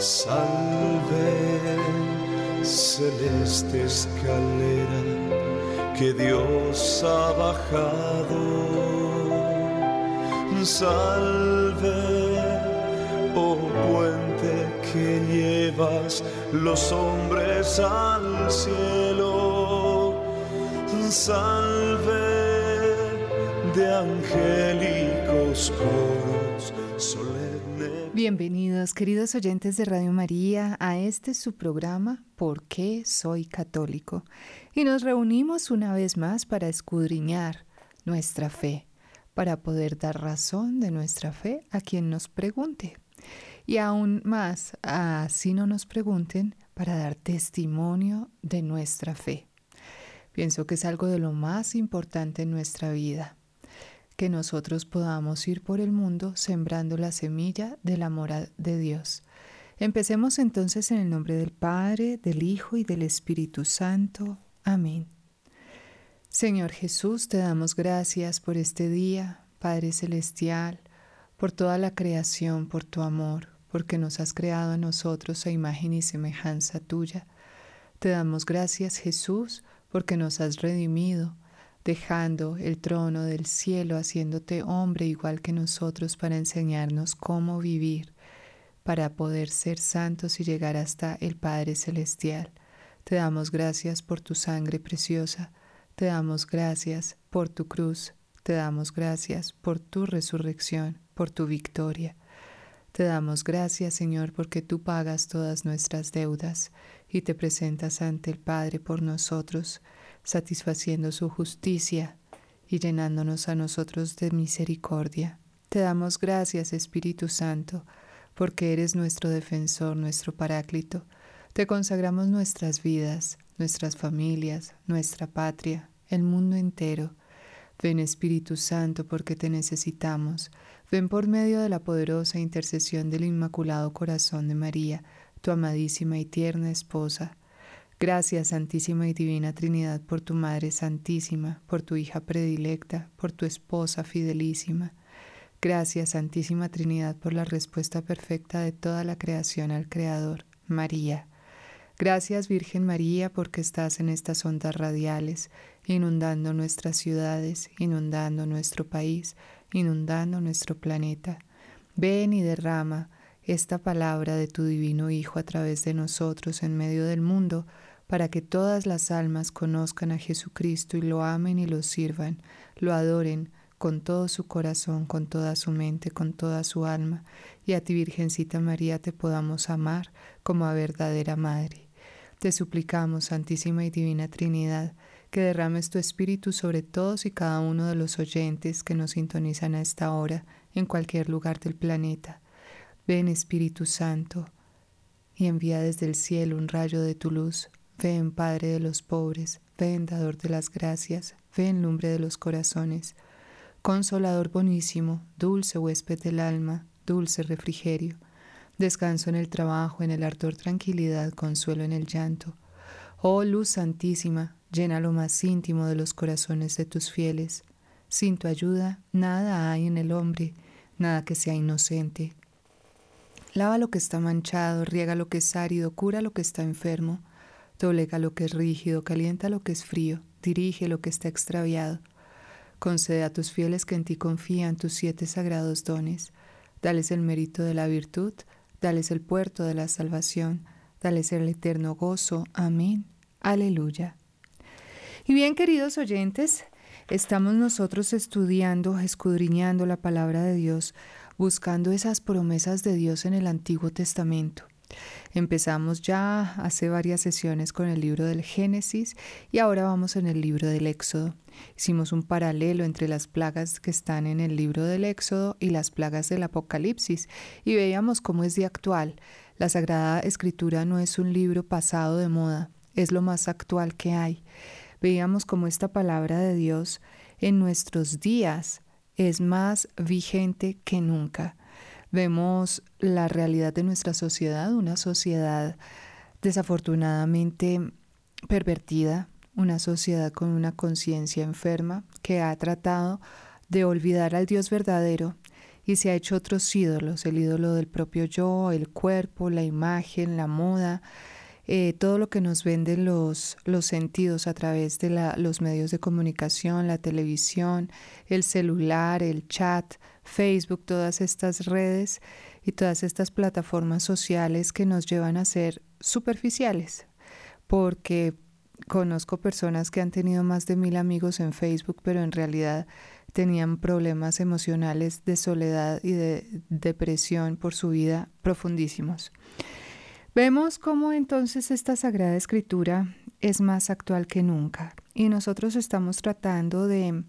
Salve, celeste escalera que Dios ha bajado. Salve, oh puente que llevas los hombres al cielo. Salve de angélicos coros Bienvenidos, queridos oyentes de Radio María, a este su programa ¿Por qué soy católico? Y nos reunimos una vez más para escudriñar nuestra fe, para poder dar razón de nuestra fe a quien nos pregunte. Y aún más, así no nos pregunten, para dar testimonio de nuestra fe. Pienso que es algo de lo más importante en nuestra vida que nosotros podamos ir por el mundo sembrando la semilla del amor de Dios. Empecemos entonces en el nombre del Padre, del Hijo y del Espíritu Santo. Amén. Señor Jesús, te damos gracias por este día, Padre Celestial, por toda la creación, por tu amor, porque nos has creado a nosotros a imagen y semejanza tuya. Te damos gracias, Jesús, porque nos has redimido, dejando el trono del cielo, haciéndote hombre igual que nosotros para enseñarnos cómo vivir, para poder ser santos y llegar hasta el Padre Celestial. Te damos gracias por tu sangre preciosa, te damos gracias por tu cruz, te damos gracias por tu resurrección, por tu victoria. Te damos gracias, Señor, porque tú pagas todas nuestras deudas y te presentas ante el Padre por nosotros satisfaciendo su justicia y llenándonos a nosotros de misericordia. Te damos gracias, Espíritu Santo, porque eres nuestro defensor, nuestro paráclito. Te consagramos nuestras vidas, nuestras familias, nuestra patria, el mundo entero. Ven Espíritu Santo porque te necesitamos. Ven por medio de la poderosa intercesión del Inmaculado Corazón de María, tu amadísima y tierna esposa. Gracias, Santísima y Divina Trinidad, por tu Madre Santísima, por tu hija predilecta, por tu esposa fidelísima. Gracias, Santísima Trinidad, por la respuesta perfecta de toda la creación al Creador, María. Gracias, Virgen María, porque estás en estas ondas radiales, inundando nuestras ciudades, inundando nuestro país, inundando nuestro planeta. Ven y derrama esta palabra de tu divino Hijo a través de nosotros en medio del mundo, para que todas las almas conozcan a Jesucristo y lo amen y lo sirvan, lo adoren con todo su corazón, con toda su mente, con toda su alma, y a ti, Virgencita María, te podamos amar como a verdadera Madre. Te suplicamos, Santísima y Divina Trinidad, que derrames tu Espíritu sobre todos y cada uno de los oyentes que nos sintonizan a esta hora en cualquier lugar del planeta. Ven, Espíritu Santo, y envía desde el cielo un rayo de tu luz Ven, Padre de los pobres, ven, dador de las gracias, ven, lumbre de los corazones, consolador bonísimo, dulce huésped del alma, dulce refrigerio, descanso en el trabajo, en el ardor tranquilidad, consuelo en el llanto. Oh luz santísima, llena lo más íntimo de los corazones de tus fieles. Sin tu ayuda, nada hay en el hombre, nada que sea inocente. Lava lo que está manchado, riega lo que es árido, cura lo que está enfermo doblega lo que es rígido, calienta lo que es frío, dirige lo que está extraviado. Concede a tus fieles que en ti confían tus siete sagrados dones. Dales el mérito de la virtud, dales el puerto de la salvación, dales el eterno gozo. Amén. Aleluya. Y bien, queridos oyentes, estamos nosotros estudiando, escudriñando la palabra de Dios, buscando esas promesas de Dios en el Antiguo Testamento. Empezamos ya hace varias sesiones con el libro del Génesis y ahora vamos en el libro del Éxodo. Hicimos un paralelo entre las plagas que están en el libro del Éxodo y las plagas del Apocalipsis y veíamos cómo es de actual. La Sagrada Escritura no es un libro pasado de moda, es lo más actual que hay. Veíamos cómo esta palabra de Dios en nuestros días es más vigente que nunca vemos la realidad de nuestra sociedad, una sociedad desafortunadamente pervertida, una sociedad con una conciencia enferma que ha tratado de olvidar al Dios verdadero y se ha hecho otros ídolos, el ídolo del propio yo, el cuerpo, la imagen, la moda, eh, todo lo que nos venden los, los sentidos a través de la, los medios de comunicación, la televisión, el celular, el chat, Facebook, todas estas redes y todas estas plataformas sociales que nos llevan a ser superficiales, porque conozco personas que han tenido más de mil amigos en Facebook, pero en realidad tenían problemas emocionales de soledad y de depresión por su vida profundísimos. Vemos cómo entonces esta Sagrada Escritura es más actual que nunca y nosotros estamos tratando de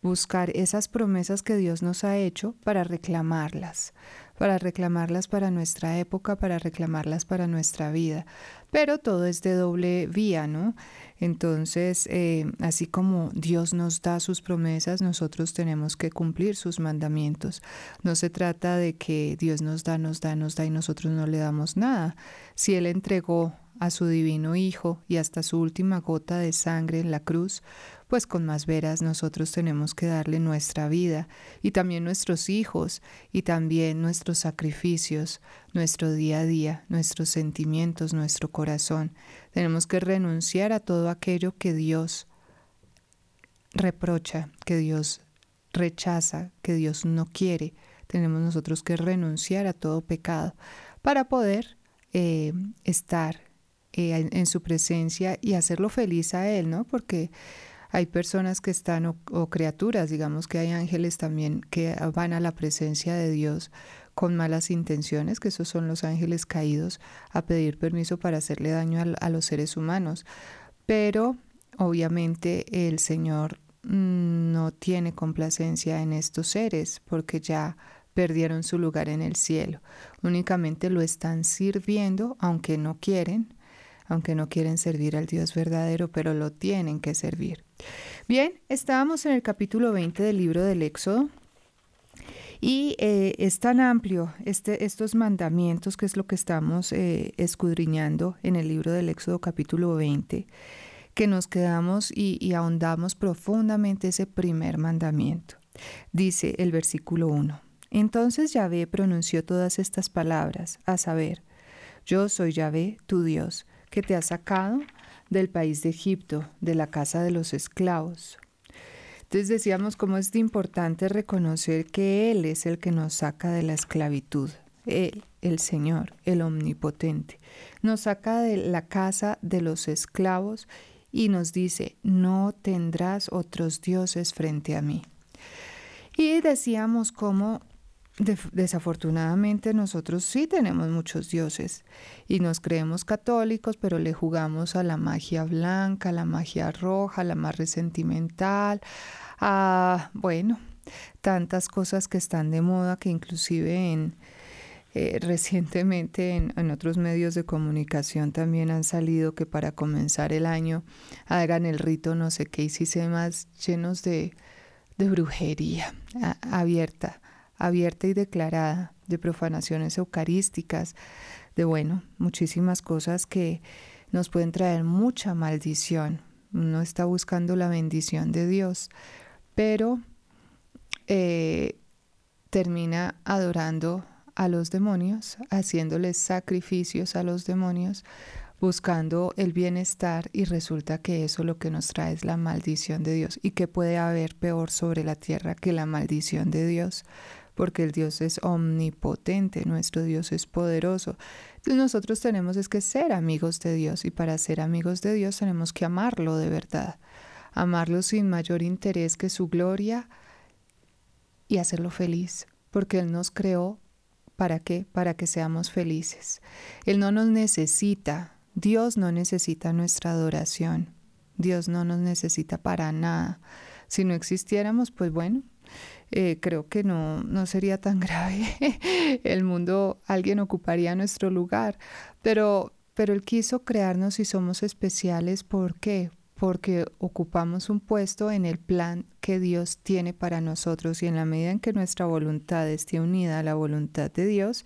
buscar esas promesas que Dios nos ha hecho para reclamarlas, para reclamarlas para nuestra época, para reclamarlas para nuestra vida. Pero todo es de doble vía, ¿no? Entonces, eh, así como Dios nos da sus promesas, nosotros tenemos que cumplir sus mandamientos. No se trata de que Dios nos da, nos da, nos da y nosotros no le damos nada. Si Él entregó a su divino Hijo y hasta su última gota de sangre en la cruz, pues con más veras nosotros tenemos que darle nuestra vida y también nuestros hijos y también nuestros sacrificios, nuestro día a día, nuestros sentimientos, nuestro corazón. Tenemos que renunciar a todo aquello que Dios reprocha, que Dios rechaza, que Dios no quiere. Tenemos nosotros que renunciar a todo pecado para poder eh, estar eh, en, su presencia y hacerlo feliz a Él, ¿no? Porque hay personas que están, o, criaturas, digamos que hay ángeles también que van a la presencia de Dios con malas intenciones, que esos son los ángeles caídos, a pedir permiso para hacerle daño a, los seres humanos. Pero obviamente el Señor mm, no tiene complacencia en estos seres porque ya perdieron su lugar en el cielo. Únicamente lo están sirviendo, aunque no quieren, aunque no quieren servir al Dios verdadero, pero lo tienen que servir. Bien, estábamos en el capítulo 20 del libro del Éxodo. Y eh, es tan amplio este, estos mandamientos, que es lo que estamos eh, escudriñando en el libro del Éxodo capítulo 20, que nos quedamos y, y ahondamos profundamente ese primer mandamiento. Dice el versículo 1. Entonces Yahvé pronunció todas estas palabras, a saber, yo soy Yahvé, tu Dios, que te ha sacado del país de Egipto, de la casa de los esclavos. Entonces decíamos cómo es importante reconocer que Él es el que nos saca de la esclavitud. Él, el Señor, el Omnipotente, nos saca de la casa de los esclavos y nos dice, no tendrás otros dioses frente a mí. Y decíamos cómo desafortunadamente nosotros sí tenemos muchos dioses y nos creemos católicos, pero le jugamos a la magia blanca, a la magia roja, a la más resentimental, a, bueno, tantas cosas que están de moda que inclusive en, eh, recientemente en, otros medios de comunicación también han salido que para comenzar el año hagan el rito no sé qué y si se más llenos de, de brujería abierta abierta y declarada de profanaciones eucarísticas, de bueno, muchísimas cosas que nos pueden traer mucha maldición. Uno está buscando la bendición de Dios, pero eh, termina adorando a los demonios, haciéndoles sacrificios a los demonios, buscando el bienestar y resulta que eso lo que nos trae es la maldición de Dios. ¿Y que puede haber peor sobre la tierra que la maldición de Dios? Porque el Dios es omnipotente, nuestro Dios es poderoso. Entonces nosotros tenemos es que ser amigos de Dios y para ser amigos de Dios tenemos que amarlo de verdad, amarlo sin mayor interés que su gloria y hacerlo feliz, porque Él nos creó ¿Para qué? Para que seamos felices. Él no nos necesita, Dios no necesita nuestra adoración, Dios no nos necesita para nada. Si no existiéramos, pues bueno, eh, creo que no, no sería tan grave. El mundo, alguien ocuparía nuestro lugar, pero, pero Él quiso crearnos y somos especiales. ¿Por qué? Porque ocupamos un puesto en el plan que Dios tiene para nosotros y en la medida en que nuestra voluntad esté unida a la voluntad de Dios,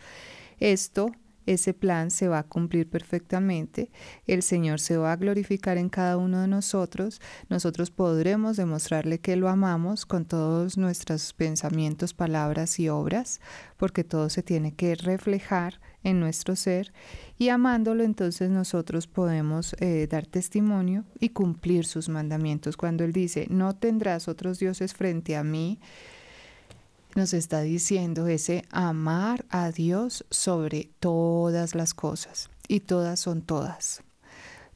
esto ese plan se va a cumplir perfectamente, el Señor se va a glorificar en cada uno de nosotros, nosotros podremos demostrarle que lo amamos con todos nuestros pensamientos, palabras y obras, porque todo se tiene que reflejar en nuestro ser y amándolo entonces nosotros podemos eh, dar testimonio y cumplir sus mandamientos. Cuando Él dice, no tendrás otros dioses frente a mí, nos está diciendo ese amar a Dios sobre todas las cosas. Y todas son todas.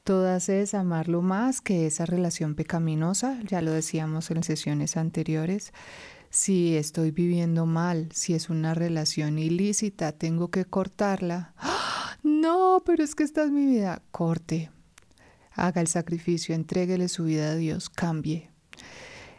Todas es amarlo más que esa relación pecaminosa, ya lo decíamos en sesiones anteriores. Si estoy viviendo mal, si es una relación ilícita, tengo que cortarla. ¡Ah! No, pero es que esta es mi vida. Corte. Haga el sacrificio, entréguele su vida a Dios, cambie.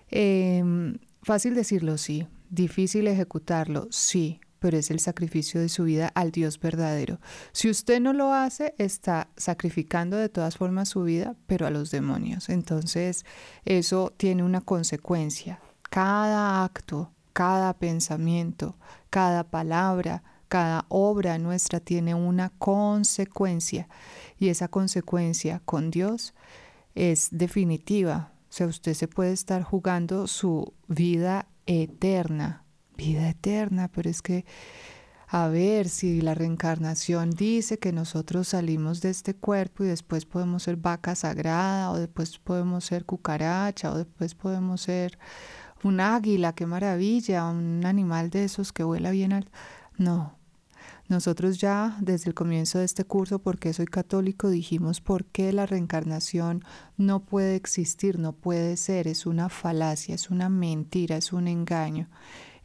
Em, fácil decirlo, sí. Difícil ejecutarlo, sí, pero es el sacrificio de su vida al Dios verdadero. Si usted no lo hace, está sacrificando de todas formas su vida, pero a los demonios. Entonces, eso tiene una consecuencia. Cada acto, cada pensamiento, cada palabra, cada obra nuestra tiene una consecuencia y esa consecuencia con Dios es definitiva. O sea, usted se puede estar jugando su vida eterna, vida eterna, pero es que a ver si la reencarnación dice que nosotros salimos de este cuerpo y después podemos ser vaca sagrada o después podemos ser cucaracha o después podemos ser un águila, qué maravilla, un animal de esos que vuela bien alto. No, nosotros ya desde el comienzo de este curso, porque soy católico, dijimos por qué la reencarnación no puede existir, no puede ser, es una falacia, es una mentira, es un engaño.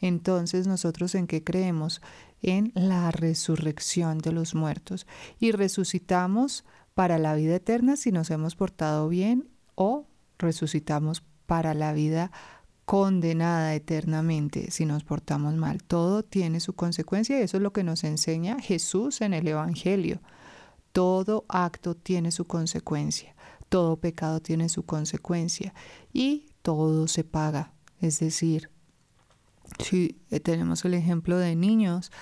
Entonces nosotros en qué creemos? En la resurrección de los muertos y resucitamos para la vida eterna si nos hemos portado bien o resucitamos para la vida condenada eternamente si nos portamos mal. Todo tiene su consecuencia y eso es lo que nos enseña Jesús en el Evangelio. Todo acto tiene su consecuencia, todo pecado tiene su consecuencia y todo se paga. Es decir, si tenemos el ejemplo de niños,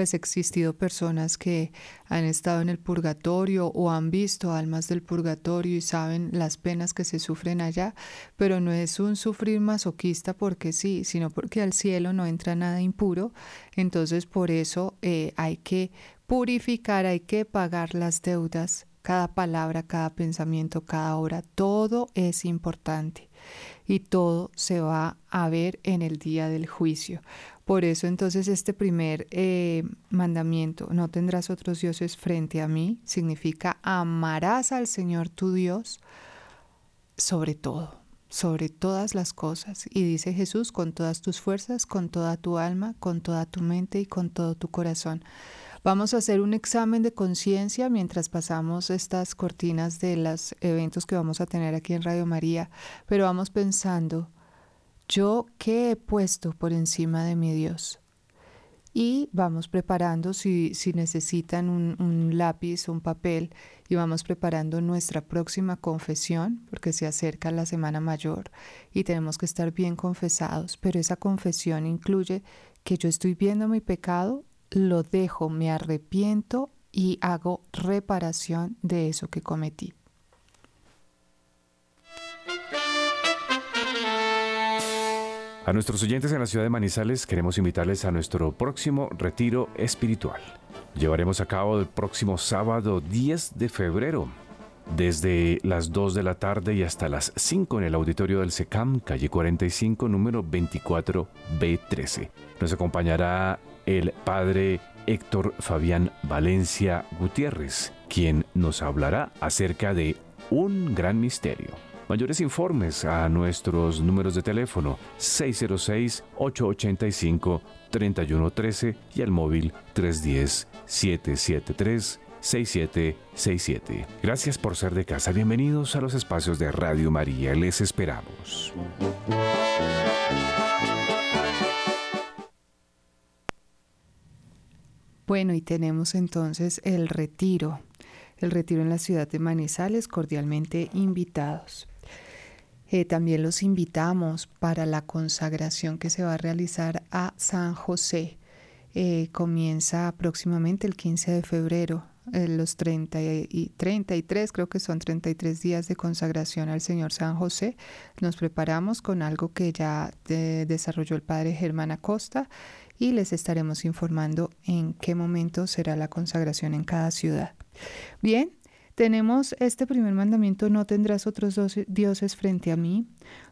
pues existido personas que han estado en el purgatorio o han visto almas del purgatorio y saben las penas que se sufren allá, pero no es un sufrir masoquista porque sí, sino porque al cielo no entra nada impuro, entonces por eso eh, hay que purificar, hay que pagar las deudas, cada palabra, cada pensamiento, cada hora, todo es importante y todo se va a ver en el día del juicio. Por eso entonces este primer eh, mandamiento, no tendrás otros dioses frente a mí, significa amarás al Señor tu Dios sobre todo, sobre todas las cosas. Y dice Jesús, con todas tus fuerzas, con toda tu alma, con toda tu mente y con todo tu corazón. Vamos a hacer un examen de conciencia mientras pasamos estas cortinas de los eventos que vamos a tener aquí en Radio María, pero vamos pensando, yo qué he puesto por encima de mi Dios. Y vamos preparando, si, si necesitan un, un lápiz, un papel, y vamos preparando nuestra próxima confesión, porque se acerca la Semana Mayor y tenemos que estar bien confesados, pero esa confesión incluye que yo estoy viendo mi pecado, lo dejo, me arrepiento y hago reparación de eso que cometí. A nuestros oyentes en la ciudad de Manizales queremos invitarles a nuestro próximo retiro espiritual. Llevaremos a cabo el próximo sábado 10 de febrero, desde las 2 de la tarde y hasta las 5 en el auditorio del SECAM, calle 45, número 24B13. Nos acompañará el padre Héctor Fabián Valencia Gutiérrez, quien nos hablará acerca de un gran misterio Mayores informes a nuestros números de teléfono 606-885-3113 y al móvil 310-773-6767. Gracias por ser de casa. Bienvenidos a los espacios de Radio María. Les esperamos. Bueno, y tenemos entonces el retiro, el retiro en la ciudad de Manizales, cordialmente invitados. Eh, también los invitamos para la consagración que se va a realizar a San José eh, comienza próximamente el 15 de febrero. Eh, los 30 y 33, creo que son 33 días de consagración al Señor San José. Nos preparamos con algo que ya desarrolló el Padre Germán Acosta y les estaremos informando en qué momento será la consagración en cada ciudad. Bien, tenemos este primer mandamiento, no tendrás otros dioses frente a mí,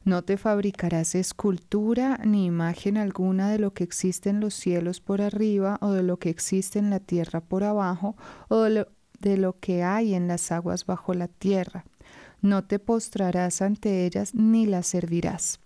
no te fabricarás escultura ni imagen alguna de lo que existe en los cielos por arriba o de lo que existe en la tierra por abajo o de lo, de lo que hay en las aguas bajo la tierra. No te postrarás ante ellas ni las servirás.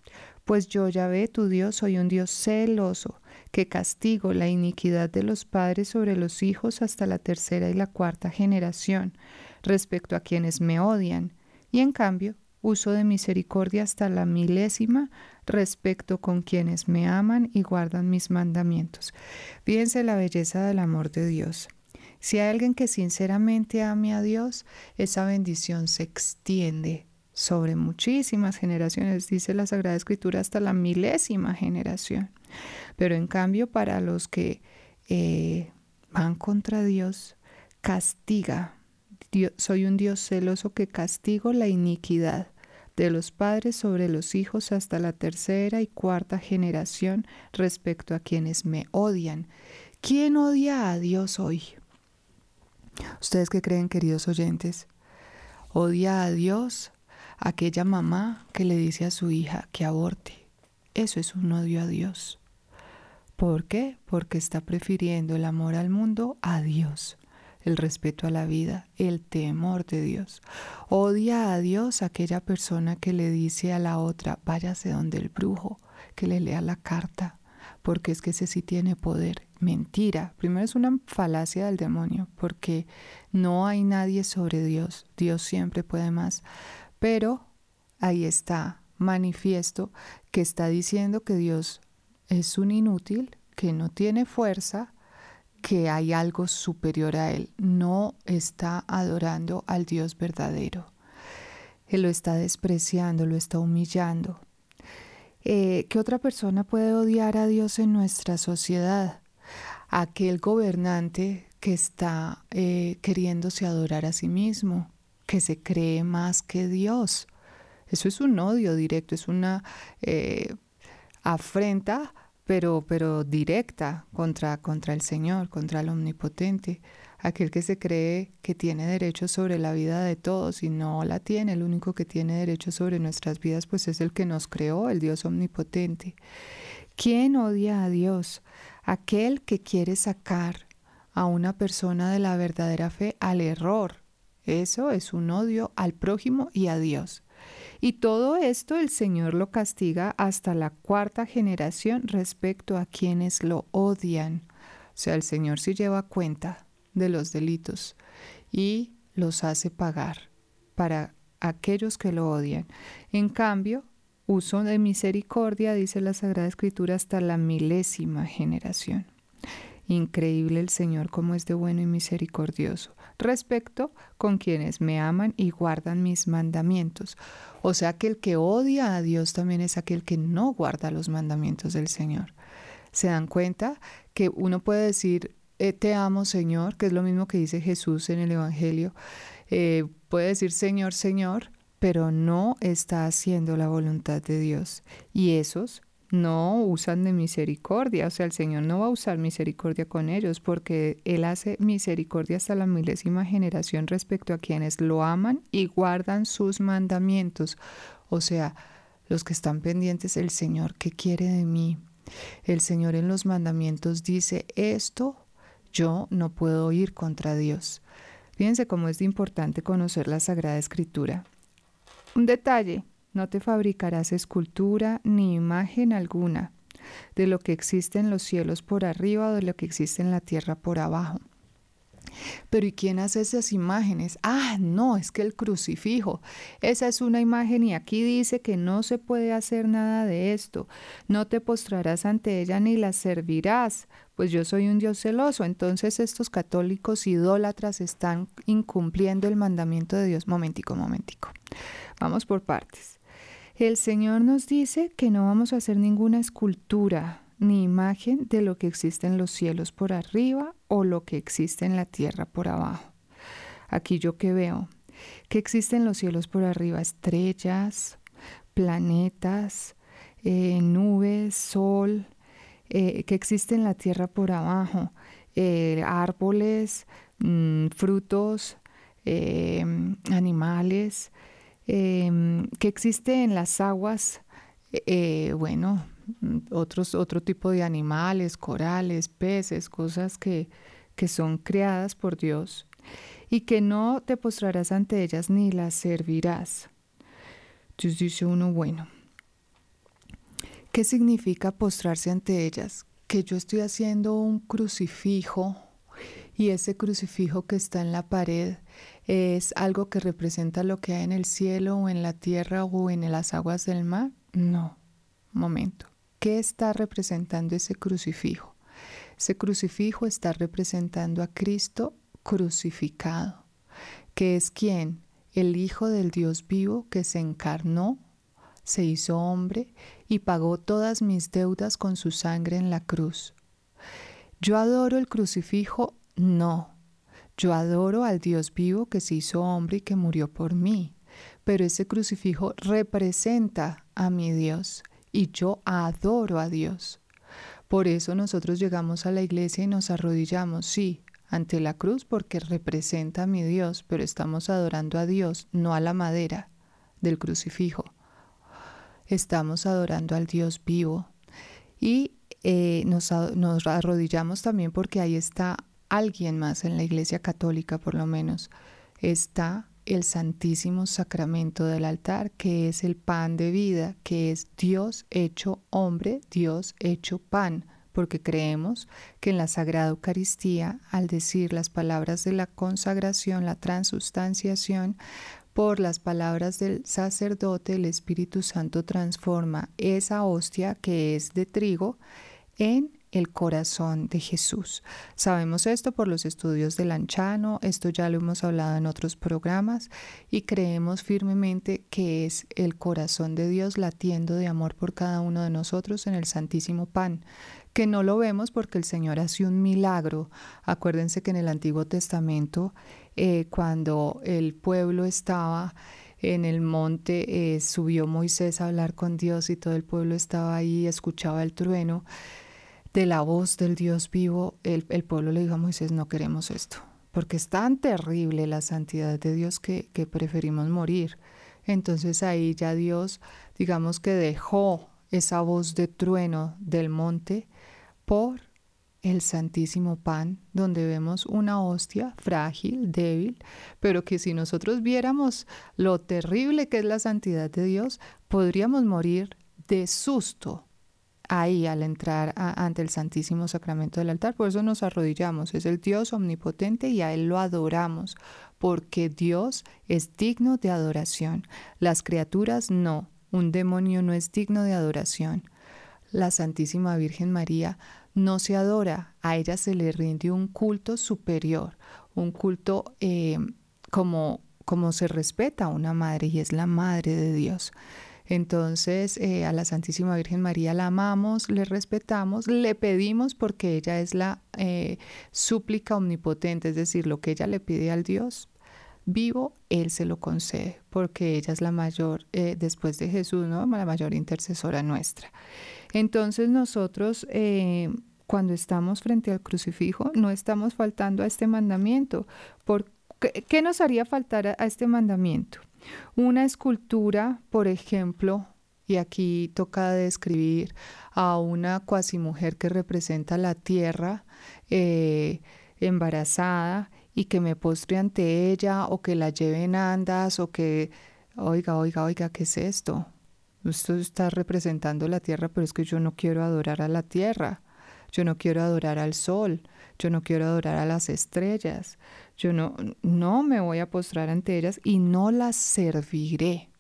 Pues yo, Yahvé, tu Dios, soy un Dios celoso, que castigo la iniquidad de los padres sobre los hijos hasta la tercera y la cuarta generación respecto a quienes me odian, y en cambio uso de misericordia hasta la milésima respecto con quienes me aman y guardan mis mandamientos. Fíjense la belleza del amor de Dios. Si hay alguien que sinceramente ame a Dios, esa bendición se extiende sobre muchísimas generaciones, dice la Sagrada Escritura, hasta la milésima generación. Pero en cambio, para los que eh, van contra Dios, castiga soy un Dios celoso que castigo la iniquidad de los padres sobre los hijos hasta la tercera y cuarta generación respecto a quienes me odian. ¿Quién odia a Dios hoy? ¿Ustedes qué creen, queridos oyentes? Odia a Dios aquella mamá que le dice a su hija que aborte. Eso es un odio a Dios. ¿Por qué? Porque está prefiriendo el amor al mundo a Dios el respeto a la vida, el temor de Dios. Odia a Dios aquella persona que le dice a la otra, váyase donde el brujo, que le lea la carta, porque es que ese sí tiene poder. Mentira. Primero es una falacia del demonio, porque no hay nadie sobre Dios. Dios siempre puede más. Pero ahí está manifiesto que está diciendo que Dios es un inútil, que no tiene fuerza, que hay algo superior a él, no está adorando al Dios verdadero. Él lo está despreciando, lo está humillando. Eh, ¿Qué otra persona puede odiar a Dios en nuestra sociedad? Aquel gobernante que está eh, queriéndose adorar a sí mismo, que se cree más que Dios. Eso es un odio directo, es una eh, afrenta pero, pero directa contra, contra el Señor, contra el Omnipotente, aquel que se cree que tiene derecho sobre la vida de todos y no la tiene, el único que tiene derecho sobre nuestras vidas pues es el que nos creó, el Dios Omnipotente. ¿Quién odia a Dios? Aquel que quiere sacar a una persona de la verdadera fe al error. Eso es un odio al prójimo y a Dios. Y todo esto el Señor lo castiga hasta la cuarta generación respecto a quienes lo odian. O sea, el Señor sí lleva cuenta de los delitos y los hace pagar para aquellos que lo odian. En cambio, uso de misericordia, dice la Sagrada Escritura, hasta la milésima generación. Increíble el Señor como es de bueno y misericordioso respecto con quienes me aman y guardan mis mandamientos. O sea que el que odia a Dios también es aquel que no guarda los mandamientos del Señor. ¿Se dan cuenta que uno puede decir, eh, te amo Señor, que es lo mismo que dice Jesús en el Evangelio? Eh, puede decir Señor, Señor, pero no está haciendo la voluntad de Dios. Y esos no usan de misericordia, o sea, el Señor no va a usar misericordia con ellos porque Él hace misericordia hasta la milésima generación respecto a quienes lo aman y guardan sus mandamientos. O sea, los que están pendientes, el Señor, ¿qué quiere de mí? El Señor en los mandamientos dice, esto yo no puedo ir contra Dios. Fíjense cómo es importante conocer la Sagrada Escritura. Un detalle, no te fabricarás escultura ni imagen alguna de lo que existe en los cielos por arriba o de lo que existe en la tierra por abajo. Pero ¿y quién hace esas imágenes? Ah, no, es que el crucifijo. Esa es una imagen y aquí dice que no se puede hacer nada de esto. No te postrarás ante ella ni la servirás, pues yo soy un Dios celoso. Entonces estos católicos idólatras están incumpliendo el mandamiento de Dios. Momentico, momentico. Vamos por partes. El Señor nos dice que no vamos a hacer ninguna escultura ni imagen de lo que existe en los cielos por arriba o lo que existe en la tierra por abajo. Aquí yo que veo, que existen los cielos por arriba, estrellas, planetas, eh, nubes, sol, eh, que existe en la tierra por abajo, eh, árboles, mm, frutos, animales, que existe en las aguas, bueno, mm, otros, otro tipo de animales, corales, peces, cosas que, que son creadas por Dios y que no te postrarás ante ellas ni las servirás. Entonces dice uno, bueno, ¿qué significa postrarse ante ellas? Que yo estoy haciendo un crucifijo y ese crucifijo que está en la pared es algo que representa lo que hay en el cielo o en la tierra o en las aguas del mar. No, momento. ¿Qué está representando ese crucifijo? Ese crucifijo está representando a Cristo crucificado, que es quien, el Hijo del Dios vivo que se encarnó, se hizo hombre y pagó todas mis deudas con su sangre en la cruz. ¿Yo adoro el crucifijo? No. Yo adoro al Dios vivo que se hizo hombre y que murió por mí. Pero ese crucifijo representa a mi Dios y yo adoro a Dios. Por eso nosotros llegamos a la iglesia y nos arrodillamos, sí, ante la cruz porque representa a mi Dios, pero estamos adorando a Dios, no a la madera del crucifijo. Estamos adorando al Dios vivo. Y eh, nos, nos arrodillamos también porque ahí está alguien más en la Iglesia Católica, por lo menos. Está el Santísimo Sacramento del altar, que es el pan de vida, que es Dios hecho hombre, Dios hecho pan porque creemos que en la Sagrada Eucaristía, al decir las palabras de la consagración, la transustanciación, por las palabras del sacerdote, el Espíritu Santo transforma esa hostia que es de trigo en el corazón de Jesús. Sabemos esto por los estudios de Lanchano, esto ya lo hemos hablado en otros programas y creemos firmemente que es el corazón de Dios latiendo de amor por cada uno de nosotros en el Santísimo Pan que no lo vemos porque el Señor hace un milagro. Acuérdense que en el Antiguo Testamento, eh, cuando el pueblo estaba en el monte, eh, subió Moisés a hablar con Dios y todo el pueblo estaba ahí, escuchaba el trueno de la voz del Dios vivo. El, el pueblo le dijo a Moisés, no queremos esto, porque es tan terrible la santidad de Dios que, que preferimos morir. Entonces ahí ya Dios, digamos que dejó esa voz de trueno del monte por el santísimo pan, donde vemos una hostia frágil, débil, pero que si nosotros viéramos lo terrible que es la santidad de Dios, podríamos morir de susto ahí al entrar ante el Santísimo Sacramento del altar. Por eso nos arrodillamos. Es el Dios omnipotente y a Él lo adoramos, porque Dios es digno de adoración. Las criaturas no. Un demonio no es digno de adoración la Santísima Virgen María no se adora, a ella se le rinde un culto superior, un culto eh, como, como se respeta a una madre y es la Madre de Dios. Entonces eh, a la Santísima Virgen María la amamos, le respetamos, le pedimos porque ella es la eh, súplica omnipotente, es decir, lo que ella le pide al Dios vivo, Él se lo concede, porque ella es la mayor, después de Jesús, ¿no? la mayor intercesora nuestra. Entonces nosotros eh, cuando estamos frente al crucifijo no estamos faltando a este mandamiento. ¿Por qué, nos haría faltar a, este mandamiento? Una escultura, por ejemplo, y aquí toca describir a una cuasi mujer que representa la tierra eh, embarazada y que me postre ante ella o que la lleve en andas o que, oiga, oiga, oiga, ¿qué es esto? Esto está representando la tierra, pero es que yo no quiero adorar a la tierra. Yo no quiero adorar al sol. Yo no quiero adorar a las estrellas. Yo no, no me voy a postrar ante ellas y no las serviré.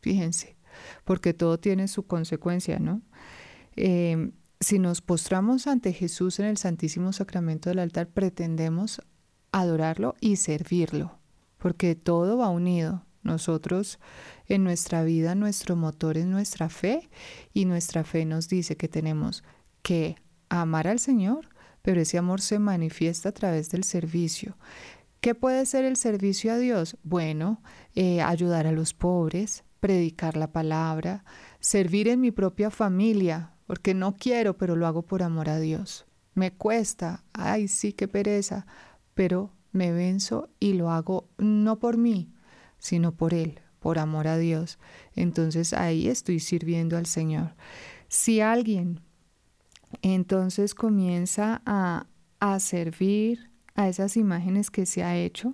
Fíjense, porque todo tiene su consecuencia, ¿no? Eh, si nos postramos ante Jesús en el Santísimo Sacramento del altar, pretendemos adorarlo y servirlo, porque todo va unido. Nosotros en nuestra vida, nuestro motor es nuestra fe y nuestra fe nos dice que tenemos que amar al Señor, pero ese amor se manifiesta a través del servicio. ¿Qué puede ser el servicio a Dios? Bueno, eh, ayudar a los pobres, predicar la palabra, servir en mi propia familia, porque no quiero, pero lo hago por amor a Dios. Me cuesta, ay, sí, qué pereza, pero me venzo y lo hago no por mí, sino por Él, por amor a Dios. Entonces ahí estoy sirviendo al Señor. Si alguien entonces comienza a, a servir a esas imágenes que se ha hecho,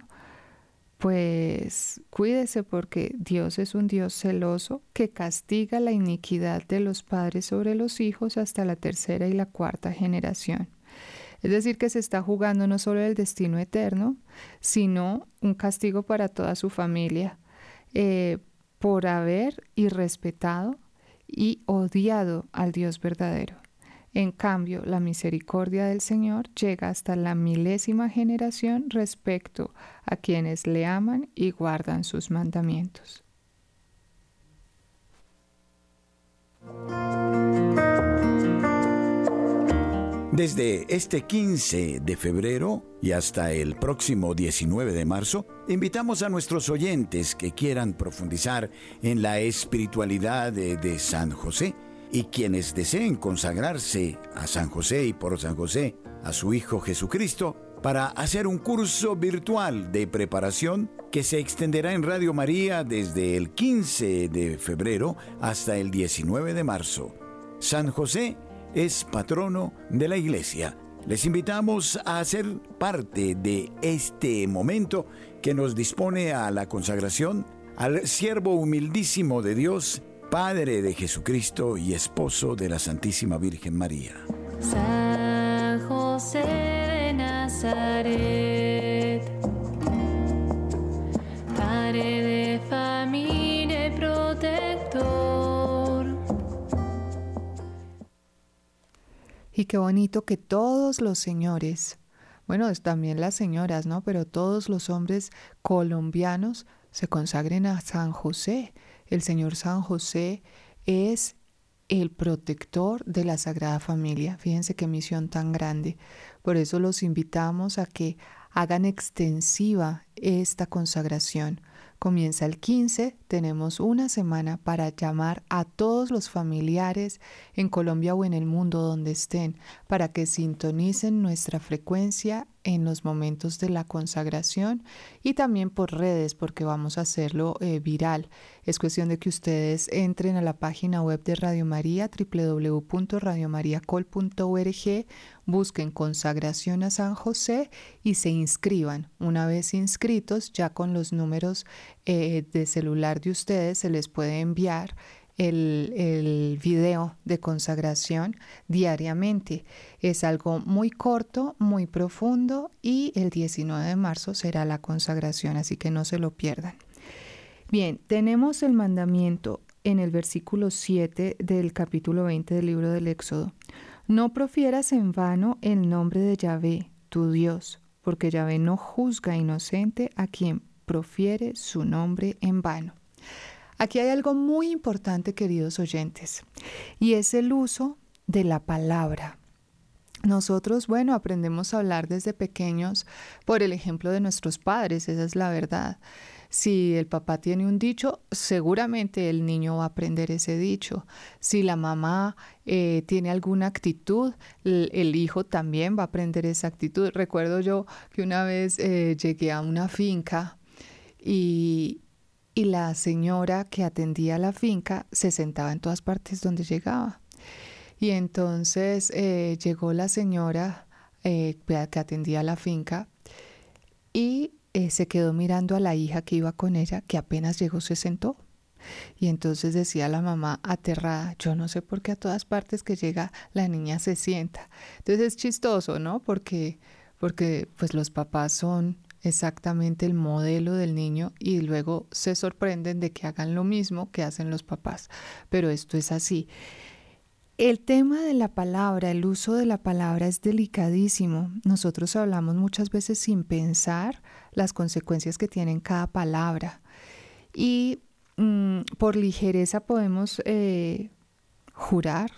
pues cuídese porque Dios es un Dios celoso que castiga la iniquidad de los padres sobre los hijos hasta la tercera y la cuarta generación. Es decir, que se está jugando no solo el destino eterno, sino un castigo para toda su familia eh, por haber irrespetado y odiado al Dios verdadero. En cambio, la misericordia del Señor llega hasta la milésima generación respecto a quienes le aman y guardan sus mandamientos. Desde este 15 de febrero y hasta el próximo 19 de marzo, invitamos a nuestros oyentes que quieran profundizar en la espiritualidad de, de San José y quienes deseen consagrarse a San José y por San José a su Hijo Jesucristo para hacer un curso virtual de preparación que se extenderá en Radio María desde el 15 de febrero hasta el 19 de marzo. San José es patrono de la Iglesia. Les invitamos a ser parte de este momento que nos dispone a la consagración al siervo humildísimo de Dios, Padre de Jesucristo y esposo de la Santísima Virgen María. San José de Nazaret, Padre de familia y protector. Y qué bonito que todos los señores, bueno, también las señoras, ¿no? Pero todos los hombres colombianos se consagren a San José el Señor San José es el protector de la Sagrada Familia. Fíjense qué misión tan grande. Por eso los invitamos a que hagan extensiva esta consagración. Comienza el 15, tenemos una semana para llamar a todos los familiares en Colombia o en el mundo donde estén, para que sintonicen nuestra frecuencia en los momentos de la consagración y también por redes, porque vamos a hacerlo eh, viral. Es cuestión de que ustedes entren a la página web de Radio María, www.radiomariacol.org, busquen consagración a San José y se inscriban. Una vez inscritos, ya con los números eh, de celular de ustedes se les puede enviar el, el, video de consagración diariamente. Es algo muy corto, muy profundo y el 19 de marzo será la consagración, así que no se lo pierdan. Bien, tenemos el mandamiento en el versículo 7 del capítulo 20 del libro del Éxodo. No profieras en vano el nombre de Yahvé, tu Dios, porque Yahvé no juzga inocente a quien profiere su nombre en vano. Aquí hay algo muy importante, queridos oyentes, y es el uso de la palabra. Nosotros, bueno, aprendemos a hablar desde pequeños por el ejemplo de nuestros padres, esa es la verdad. Si el papá tiene un dicho, seguramente el niño va a aprender ese dicho. Si la mamá eh, tiene alguna actitud, el, hijo también va a aprender esa actitud. Recuerdo yo que una vez eh, llegué a una finca y, la señora que atendía la finca se sentaba en todas partes donde llegaba. Y entonces eh, llegó la señora que atendía la finca y eh, se quedó mirando a la hija que iba con ella, que apenas llegó se sentó. Y entonces decía la mamá aterrada, yo no sé por qué a todas partes que llega la niña se sienta. Entonces es chistoso, ¿no? Porque, porque pues los papás son exactamente el modelo del niño y luego se sorprenden de que hagan lo mismo que hacen los papás. Pero esto es así. El tema de la palabra, el uso de la palabra es delicadísimo. Nosotros hablamos muchas veces sin pensar las consecuencias que tienen cada palabra. Y mm, por ligereza podemos eh, jurar,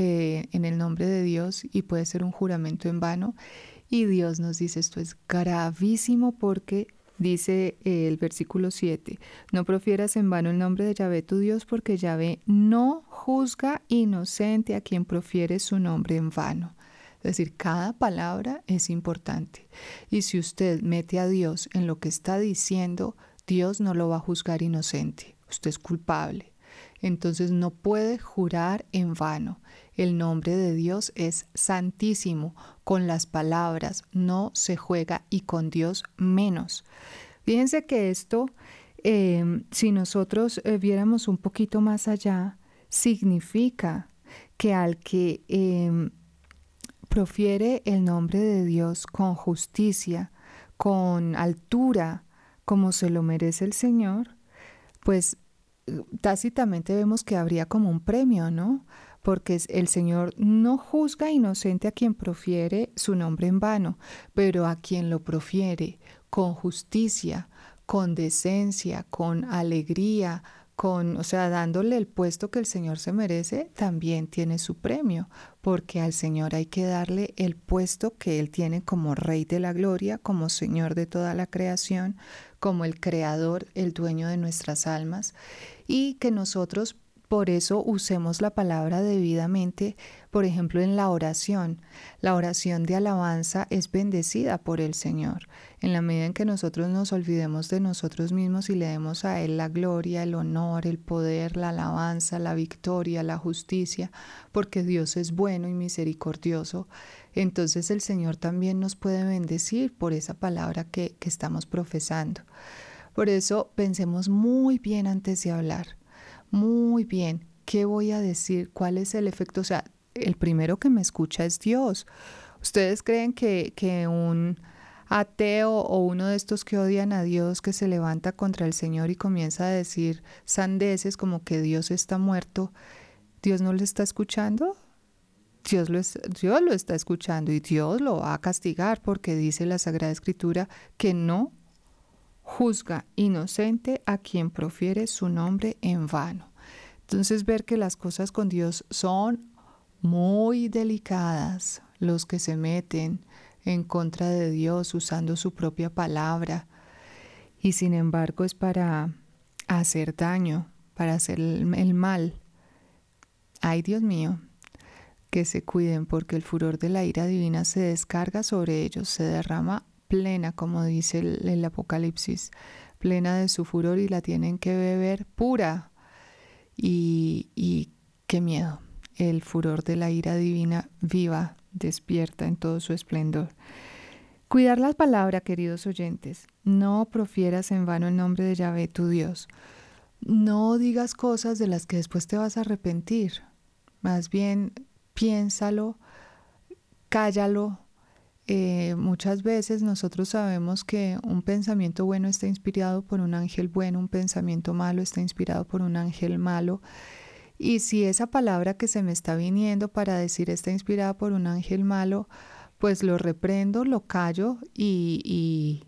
eh, en el nombre de Dios y puede ser un juramento en vano. Y Dios nos dice esto es gravísimo porque dice el versículo 7, no profieras en vano el nombre de Yahvé tu Dios porque Yahvé no juzga inocente a quien profiere su nombre en vano. Es decir, cada palabra es importante. Y si usted mete a Dios en lo que está diciendo, Dios no lo va a juzgar inocente. Usted es culpable. Entonces no puede jurar en vano. El nombre de Dios es santísimo. Con las palabras no se juega y con Dios menos. Fíjense que esto, em, si nosotros eh, viéramos un poquito más allá, significa que al que em, profiere el nombre de Dios con justicia, con altura, como se lo merece el Señor, pues tácitamente vemos que habría como un premio, ¿no? Porque el Señor no juzga inocente a quien profiere su nombre en vano, pero a quien lo profiere con justicia, con decencia, con alegría, con, o sea, dándole el puesto que el Señor se merece, también tiene su premio, porque al Señor hay que darle el puesto que Él tiene como Rey de la Gloria, como Señor de toda la creación, como el Creador, el dueño de nuestras almas, y que nosotros por eso usemos la palabra debidamente, por ejemplo, en la oración. La oración de alabanza es bendecida por el Señor. En la medida en que nosotros nos olvidemos de nosotros mismos y le demos a Él la gloria, el honor, el poder, la alabanza, la victoria, la justicia, porque Dios es bueno y misericordioso, entonces el Señor también nos puede bendecir por esa palabra que, que estamos profesando. Por eso pensemos muy bien antes de hablar muy bien, ¿qué voy a decir? ¿Cuál es el efecto? O sea, el primero que me escucha es Dios. ¿Ustedes creen que, que un ateo o uno de estos que odian a Dios, que se levanta contra el Señor y comienza a decir sandeces como que Dios está muerto, Dios no le está escuchando? Dios lo, Dios lo está escuchando y Dios lo va a castigar porque dice la Sagrada Escritura que no juzga inocente a quien profiere su nombre en vano. Entonces ver que las cosas con Dios son muy delicadas, los que se meten en contra de Dios usando su propia palabra y sin embargo es para hacer daño, para hacer el mal. Ay Dios mío, que se cuiden porque el furor de la ira divina se descarga sobre ellos, se derrama plena, como dice el, Apocalipsis, plena de su furor y la tienen que beber pura. Y, y qué miedo, el furor de la ira divina viva, despierta en todo su esplendor. Cuidar la palabra, queridos oyentes. No profieras en vano el nombre de Yahvé, tu Dios. No digas cosas de las que después te vas a arrepentir. Más bien, piénsalo, cállalo, eh, muchas veces nosotros sabemos que un pensamiento bueno está inspirado por un ángel bueno, un pensamiento malo está inspirado por un ángel malo. Y si esa palabra que se me está viniendo para decir está inspirada por un ángel malo, pues lo reprendo, lo callo y, y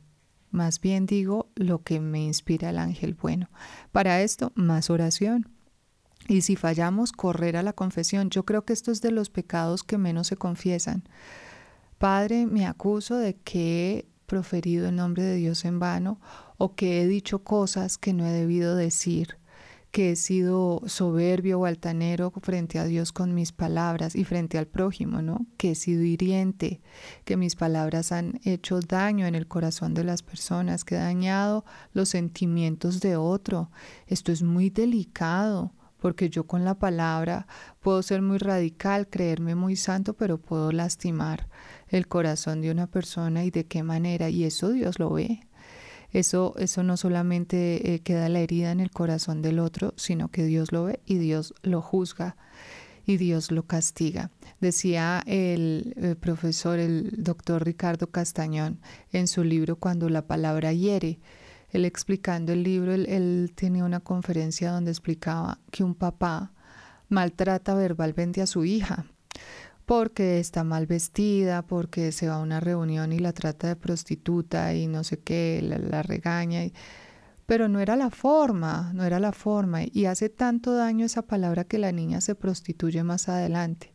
más bien digo lo que me inspira el ángel bueno. Para esto, más oración. Y si fallamos, correr a la confesión. Yo creo que esto es de los pecados que menos se confiesan. Padre, me acuso de que he proferido el nombre de Dios en vano o que he dicho cosas que no he debido decir, que he sido soberbio o altanero frente a Dios con mis palabras y frente al prójimo, ¿no? Que he sido hiriente, que mis palabras han hecho daño en el corazón de las personas, que he dañado los sentimientos de otro. Esto es muy delicado porque yo con la palabra puedo ser muy radical, creerme muy santo, pero puedo lastimar el corazón de una persona y de qué manera, y eso Dios lo ve. Eso, eso no solamente eh, queda la herida en el corazón del otro, sino que Dios lo ve y Dios lo juzga y Dios lo castiga. Decía el, el, profesor, el doctor Ricardo Castañón, en su libro Cuando la palabra hiere, él explicando el libro, él tenía una conferencia donde explicaba que un papá maltrata verbalmente a su hija porque está mal vestida, porque se va a una reunión y la trata de prostituta y no sé qué, la, regaña. pero no era la forma, no era la forma. Y hace tanto daño esa palabra que la niña se prostituye más adelante.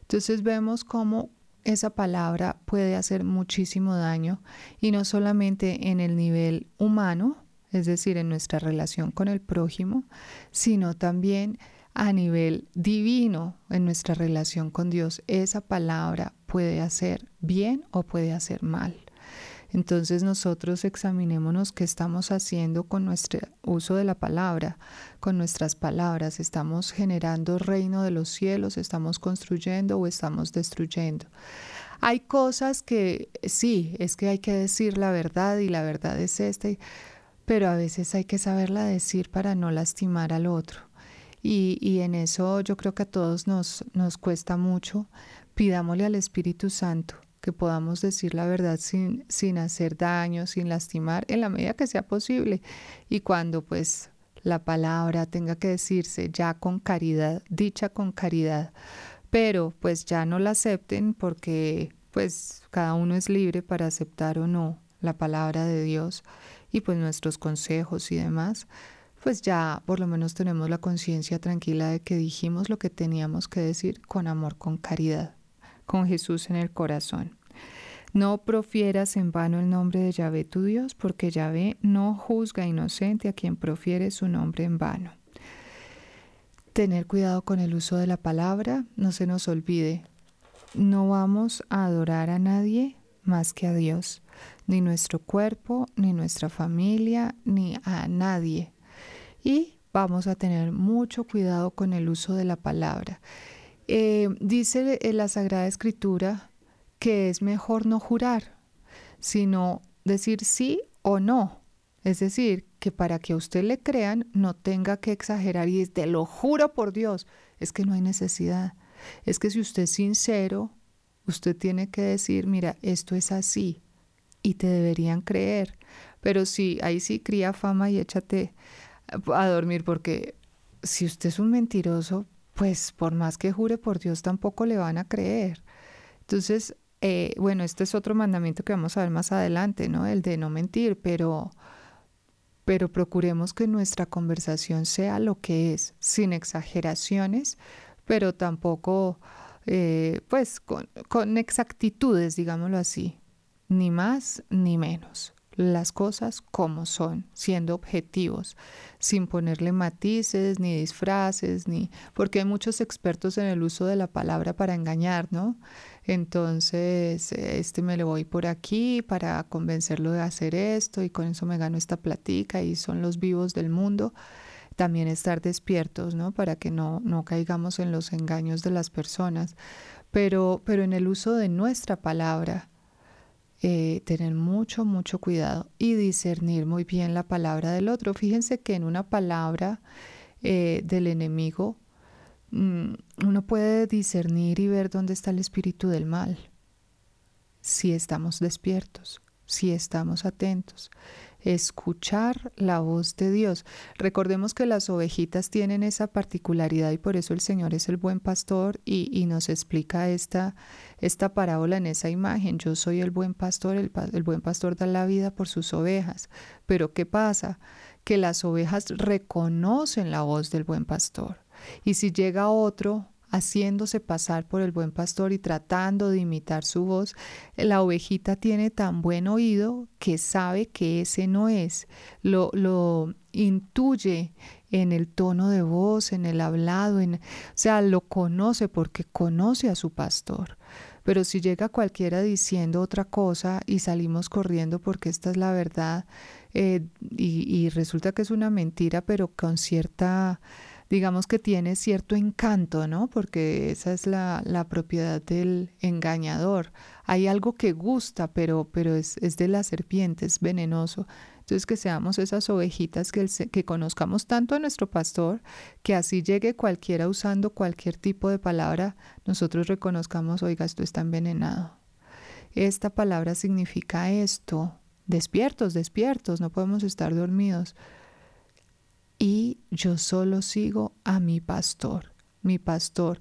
Entonces vemos cómo esa palabra puede hacer muchísimo daño y no solamente en el nivel humano, es decir, en nuestra relación con el prójimo, sino también a nivel divino en nuestra relación con Dios. Esa palabra puede hacer bien o puede hacer mal. Entonces nosotros examinémonos qué estamos haciendo con nuestro uso de la palabra, con nuestras palabras. ¿Estamos generando reino de los cielos? ¿Estamos construyendo o estamos destruyendo? Hay cosas que sí, es que hay que decir la verdad y la verdad es esta, pero a veces hay que saberla decir para no lastimar al otro. Y, en eso yo creo que a todos nos, nos cuesta mucho. Pidámosle al Espíritu Santo que podamos decir la verdad sin, sin hacer daño, sin lastimar, en la medida que sea posible. Y cuando pues la palabra tenga que decirse ya con caridad, dicha con caridad, pero pues ya no la acepten porque pues cada uno es libre para aceptar o no la palabra de Dios y pues nuestros consejos y demás, pues ya por lo menos tenemos la conciencia tranquila de que dijimos lo que teníamos que decir con amor, con caridad con Jesús en el corazón. No profieras en vano el nombre de Yahvé tu Dios, porque Yahvé no juzga inocente a quien profiere su nombre en vano. Tener cuidado con el uso de la palabra, no se nos olvide. No vamos a adorar a nadie más que a Dios, ni nuestro cuerpo, ni nuestra familia, ni a nadie. Y vamos a tener mucho cuidado con el uso de la palabra. Eh, dice en la Sagrada Escritura que es mejor no jurar, sino decir sí o no. Es decir, que para que a usted le crean no tenga que exagerar y te lo juro por Dios, es que no hay necesidad. Es que si usted es sincero, usted tiene que decir, mira, esto es así y te deberían creer. Pero sí, ahí sí cría fama y échate a dormir porque si usted es un mentiroso, pues por más que jure por Dios tampoco le van a creer. Entonces, eh, bueno, este es otro mandamiento que vamos a ver más adelante, ¿no? El de no mentir, pero, pero procuremos que nuestra conversación sea lo que es, sin exageraciones, pero tampoco, eh, pues, con, con exactitudes, digámoslo así, ni más ni menos las cosas como son, siendo objetivos, sin ponerle matices ni disfraces, ni porque hay muchos expertos en el uso de la palabra para engañar, ¿no? Entonces, este me le voy por aquí para convencerlo de hacer esto y con eso me gano esta platica y son los vivos del mundo. También estar despiertos, ¿no? Para que no, no caigamos en los engaños de las personas. Pero, pero en el uso de nuestra palabra, eh, tener mucho, mucho cuidado y discernir muy bien la palabra del otro. Fíjense que en una palabra eh, del enemigo mm, uno puede discernir y ver dónde está el espíritu del mal, si estamos despiertos, si estamos atentos escuchar la voz de Dios. Recordemos que las ovejitas tienen esa particularidad y por eso el Señor es el buen pastor y, nos explica esta, esta parábola en esa imagen. Yo soy el buen pastor, el, buen pastor da la vida por sus ovejas. Pero ¿qué pasa? Que las ovejas reconocen la voz del buen pastor. Y si llega otro haciéndose pasar por el buen pastor y tratando de imitar su voz, la ovejita tiene tan buen oído que sabe que ese no es, lo, lo intuye en el tono de voz, en el hablado, o sea, lo conoce porque conoce a su pastor. Pero si llega cualquiera diciendo otra cosa y salimos corriendo porque esta es la verdad eh, y, resulta que es una mentira, pero con cierta digamos que tiene cierto encanto, ¿no? Porque esa es la, propiedad del engañador. Hay algo que gusta, pero, pero es, de la serpiente, es venenoso. Entonces que seamos esas ovejitas que, conozcamos tanto a nuestro pastor, que así llegue cualquiera usando cualquier tipo de palabra, nosotros reconozcamos, oiga, esto está envenenado. Esta palabra significa esto, despiertos, despiertos, no podemos estar dormidos y yo solo sigo a mi pastor, mi pastor.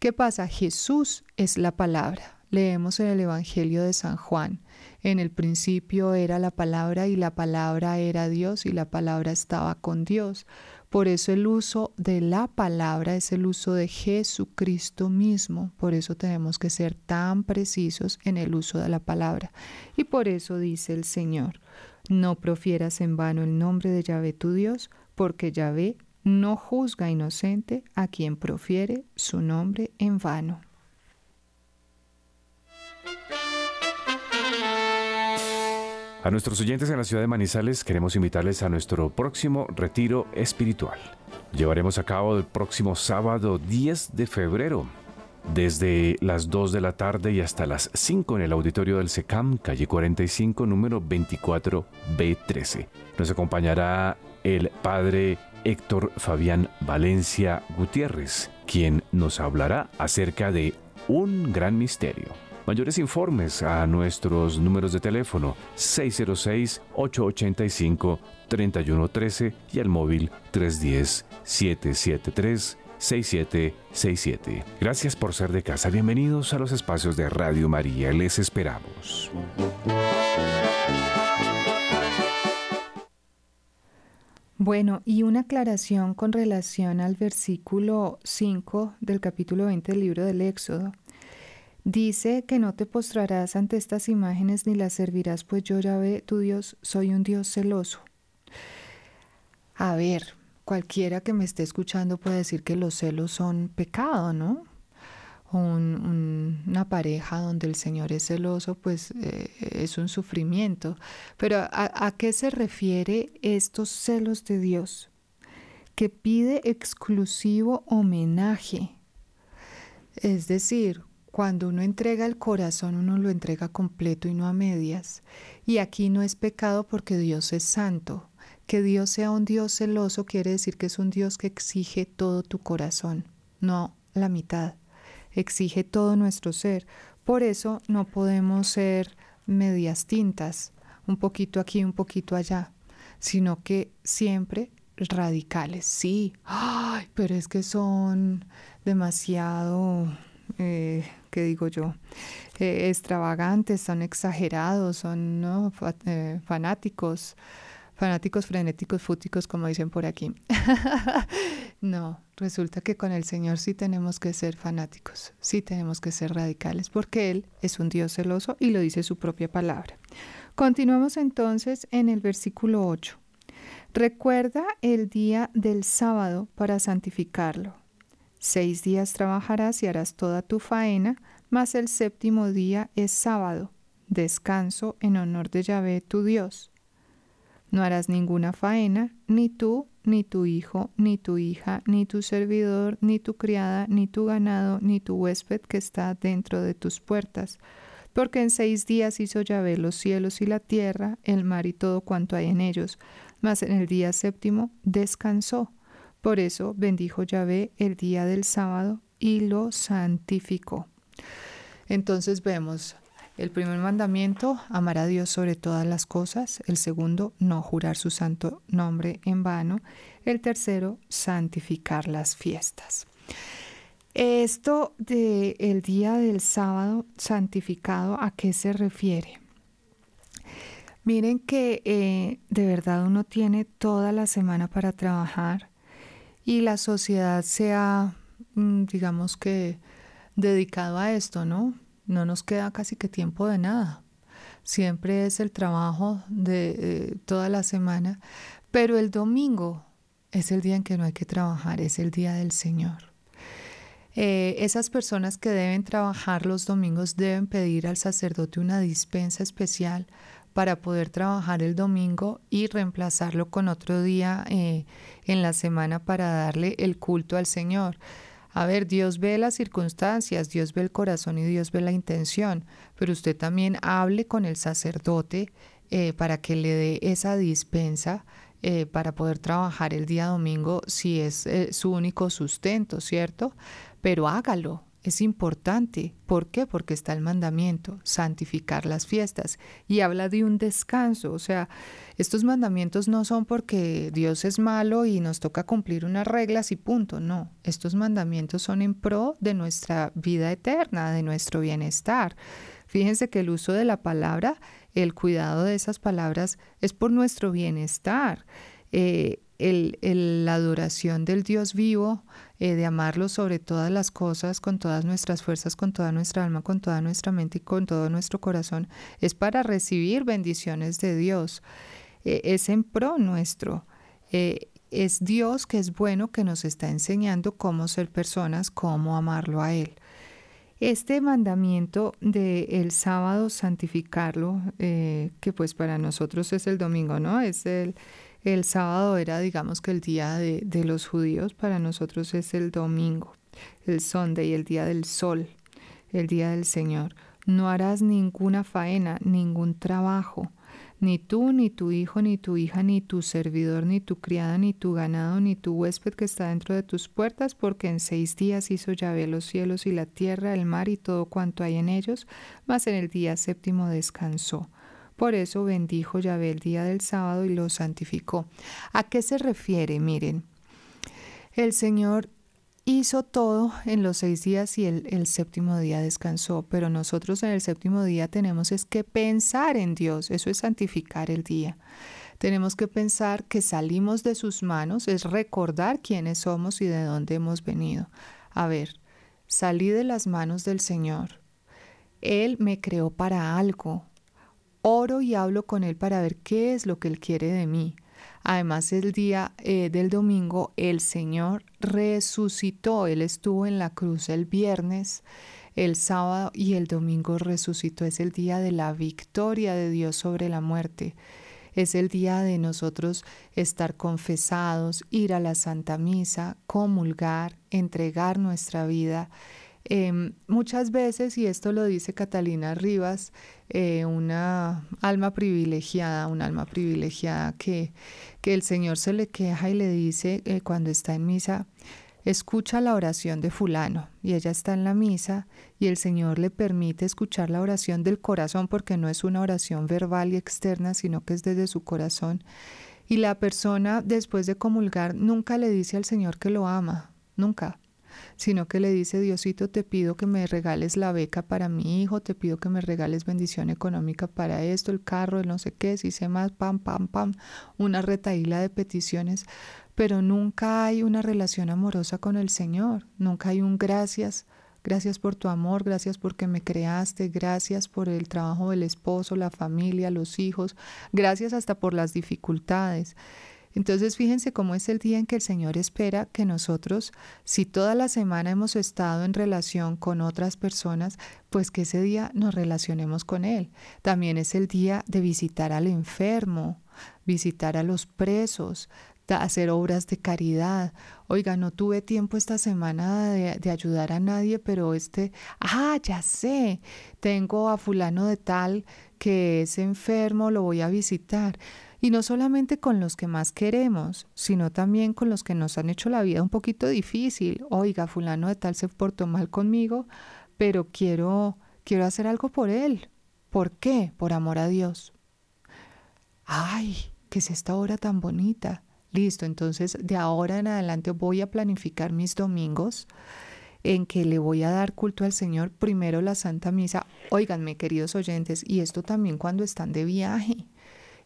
¿Qué pasa? Jesús es la palabra. Leemos en el Evangelio de San Juan. En el principio era la palabra y la palabra era Dios y la palabra estaba con Dios. Por eso el uso de la palabra es el uso de Jesucristo mismo. Por eso tenemos que ser tan precisos en el uso de la palabra. Y por eso dice el Señor, no profieras en vano el nombre de Yahvé tu Dios, porque Yahvé no juzga inocente a quien profiere su nombre en vano. A nuestros oyentes en la ciudad de Manizales queremos invitarles a nuestro próximo retiro espiritual. Llevaremos a cabo el próximo sábado 10 de febrero, desde las 2 de la tarde y hasta las 5 en el auditorio del SECAM, calle 45, número 24B13. Nos acompañará el padre Héctor Fabián Valencia Gutiérrez, quien nos hablará acerca de un gran misterio. Mayores informes a nuestros números de teléfono 606-885-3113 y al móvil 310-773-6767. Gracias por ser de casa. Bienvenidos a los espacios de Radio María. Les esperamos. Bueno, y una aclaración con relación al versículo 5 del capítulo 20 del libro del Éxodo. Dice que no te postrarás ante estas imágenes ni las servirás, pues yo ya ve, tu Dios, soy un Dios celoso. A ver, cualquiera que me esté escuchando puede decir que los celos son pecado, ¿no? una pareja donde el Señor es celoso, pues eh, es un sufrimiento. Pero ¿a qué se refiere estos celos de Dios? Que pide exclusivo homenaje. Es decir, cuando uno entrega el corazón, uno lo entrega completo y no a medias. Y aquí no es pecado porque Dios es santo. Que Dios sea un Dios celoso quiere decir que es un Dios que exige todo tu corazón, no la mitad. Exige todo nuestro ser. Por eso no podemos ser medias tintas, un poquito aquí, un poquito allá, sino que siempre radicales. Sí, Ay, pero es que son demasiado eh, ¿qué digo yo? Eh, extravagantes, son exagerados, son. Eh, fanáticos, fanáticos frenéticos, fúticos, como dicen por aquí. no, resulta que con el Señor sí tenemos que ser fanáticos, sí tenemos que ser radicales, porque Él es un Dios celoso y lo dice su propia palabra. Continuamos entonces en el versículo 8. Recuerda el día del sábado para santificarlo. Seis días trabajarás y harás toda tu faena, mas el séptimo día es sábado, descanso en honor de Yahvé tu Dios. No harás ninguna faena, ni tú, ni tu hijo, ni tu hija, ni tu servidor, ni tu criada, ni tu ganado, ni tu huésped que está dentro de tus puertas. Porque en seis días hizo Yahvé los cielos y la tierra, el mar y todo cuanto hay en ellos, mas en el día séptimo descansó. Por eso bendijo Yahvé el día del sábado y lo santificó. Entonces vemos el primer mandamiento, amar a Dios sobre todas las cosas. El segundo, no jurar su santo nombre en vano. El tercero, santificar las fiestas. Esto de el día del sábado santificado, ¿a qué se refiere? Miren que eh, de verdad uno tiene toda la semana para trabajar y la sociedad se ha, mm, digamos que, dedicado a esto, ¿no? No nos queda casi que tiempo de nada. Siempre es el trabajo de eh, toda la semana, pero el domingo es el día en que no hay que trabajar, es el día del Señor. Eh, esas personas que deben trabajar los domingos deben pedir al sacerdote una dispensa especial para poder trabajar el domingo y reemplazarlo con otro día eh, en la semana para darle el culto al Señor. A ver, Dios ve las circunstancias, Dios ve el corazón y Dios ve la intención, pero usted también hable con el sacerdote eh, para que le dé esa dispensa eh, para poder trabajar el día domingo si es su único sustento, ¿cierto? Pero hágalo, es importante. ¿Por qué? Porque está el mandamiento, santificar las fiestas. Y habla de un descanso. O sea, estos mandamientos no son porque Dios es malo y nos toca cumplir unas reglas y punto. No, estos mandamientos son en pro de nuestra vida eterna, de nuestro bienestar. Fíjense que el uso de la palabra, el cuidado de esas palabras es por nuestro bienestar. Eh, la adoración del Dios vivo, eh, de amarlo sobre todas las cosas, con todas nuestras fuerzas, con toda nuestra alma, con toda nuestra mente y con todo nuestro corazón, es para recibir bendiciones de Dios. Eh, es en pro nuestro. Eh, es Dios que es bueno que nos está enseñando cómo ser personas, cómo amarlo a Él. Este mandamiento de el sábado santificarlo, que pues para nosotros es el domingo, ¿no? Es el, el sábado era, digamos que el día de, los judíos, para nosotros es el domingo, el Sunday, el día del sol, el día del Señor. No harás ninguna faena, ningún trabajo, ni tú, ni tu hijo, ni tu hija, ni tu servidor, ni tu criada, ni tu ganado, ni tu huésped que está dentro de tus puertas, porque en seis días hizo Yahvé los cielos y la tierra, el mar y todo cuanto hay en ellos, mas en el día séptimo descansó. Por eso bendijo Yahvé el día del sábado y lo santificó. ¿A qué se refiere? Miren, el Señor hizo todo en los seis días y el, séptimo día descansó, pero nosotros en el séptimo día tenemos es que pensar en Dios, eso es santificar el día. Tenemos que pensar que salimos de sus manos, es recordar quiénes somos y de dónde hemos venido. A ver, salí de las manos del Señor. Él me creó para algo, oro y hablo con Él para ver qué es lo que Él quiere de mí. Además, el día eh, del domingo, el Señor resucitó. Él estuvo en la cruz el viernes, el sábado y el domingo resucitó. Es el día de la victoria de Dios sobre la muerte. Es el día de nosotros estar confesados, ir a la Santa Misa, comulgar, entregar nuestra vida Em, muchas veces, y esto lo dice Catalina Rivas, eh, una alma privilegiada, un alma privilegiada que, que el Señor se le queja y le dice eh, cuando está en misa, escucha la oración de fulano y ella está en la misa y el Señor le permite escuchar la oración del corazón porque no es una oración verbal y externa, sino que es desde su corazón. Y la persona después de comulgar nunca le dice al Señor que lo ama, nunca sino que le dice, Diosito, te pido que me regales la beca para mi hijo, te pido que me regales bendición económica para esto, el carro, el no sé qué, si sé más, pam, pam, pam, una retaíla de peticiones, pero nunca hay una relación amorosa con el Señor, nunca hay un gracias. Gracias por tu amor, gracias porque me creaste, gracias por el trabajo del esposo, la familia, los hijos, gracias hasta por las dificultades. Entonces fíjense cómo es el día en que el Señor espera que nosotros, si toda la semana hemos estado en relación con otras personas, pues que ese día nos relacionemos con Él. También es el día de visitar al enfermo, visitar a los presos, hacer obras de caridad. Oiga, no tuve tiempo esta semana de, ayudar a nadie, pero este, ah, ya sé, tengo a fulano de tal que es enfermo, lo voy a visitar. Y no solamente con los que más queremos, sino también con los que nos han hecho la vida un poquito difícil. Oiga, fulano de tal se portó mal conmigo, pero quiero, quiero hacer algo por él. ¿Por qué? Por amor a Dios. Ay, ¿qué es esta hora tan bonita? Listo, entonces de ahora en adelante voy a planificar mis domingos en que le voy a dar culto al Señor, primero la Santa Misa. Óiganme, queridos oyentes, y esto también cuando están de viaje.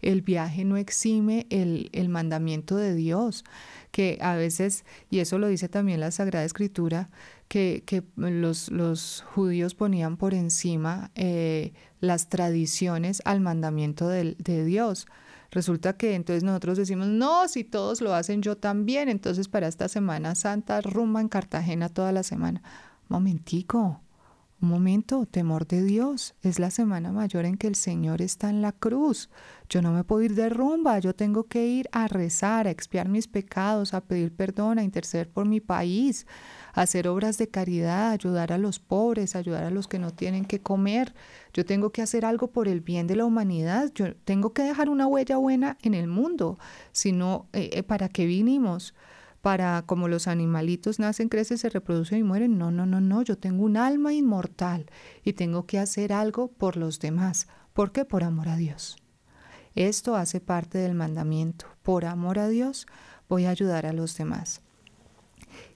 El viaje no exime el, mandamiento de Dios, que a veces, y eso lo dice también la Sagrada Escritura, que, los, los, judíos ponían por encima eh, las tradiciones al mandamiento de, de Dios. Resulta que entonces nosotros decimos, no, si todos lo hacen, yo también. Entonces para esta Semana Santa rumba en Cartagena toda la semana. Momentico, un momento, temor de Dios. Es la semana mayor en que el Señor está en la cruz. Yo no me puedo ir de rumba, yo tengo que ir a rezar, a expiar mis pecados, a pedir perdón, a interceder por mi país, a hacer obras de caridad, a ayudar a los pobres, a ayudar a los que no tienen que comer. Yo tengo que hacer algo por el bien de la humanidad. Yo tengo que dejar una huella buena en el mundo. Si no, eh, eh, ¿para qué vinimos? Para como los animalitos nacen, crecen, se reproducen y mueren. No, no, no, no, yo tengo un alma inmortal y tengo que hacer algo por los demás. ¿Por qué? Por amor a Dios. Esto hace parte del mandamiento. Por amor a Dios voy a ayudar a los demás.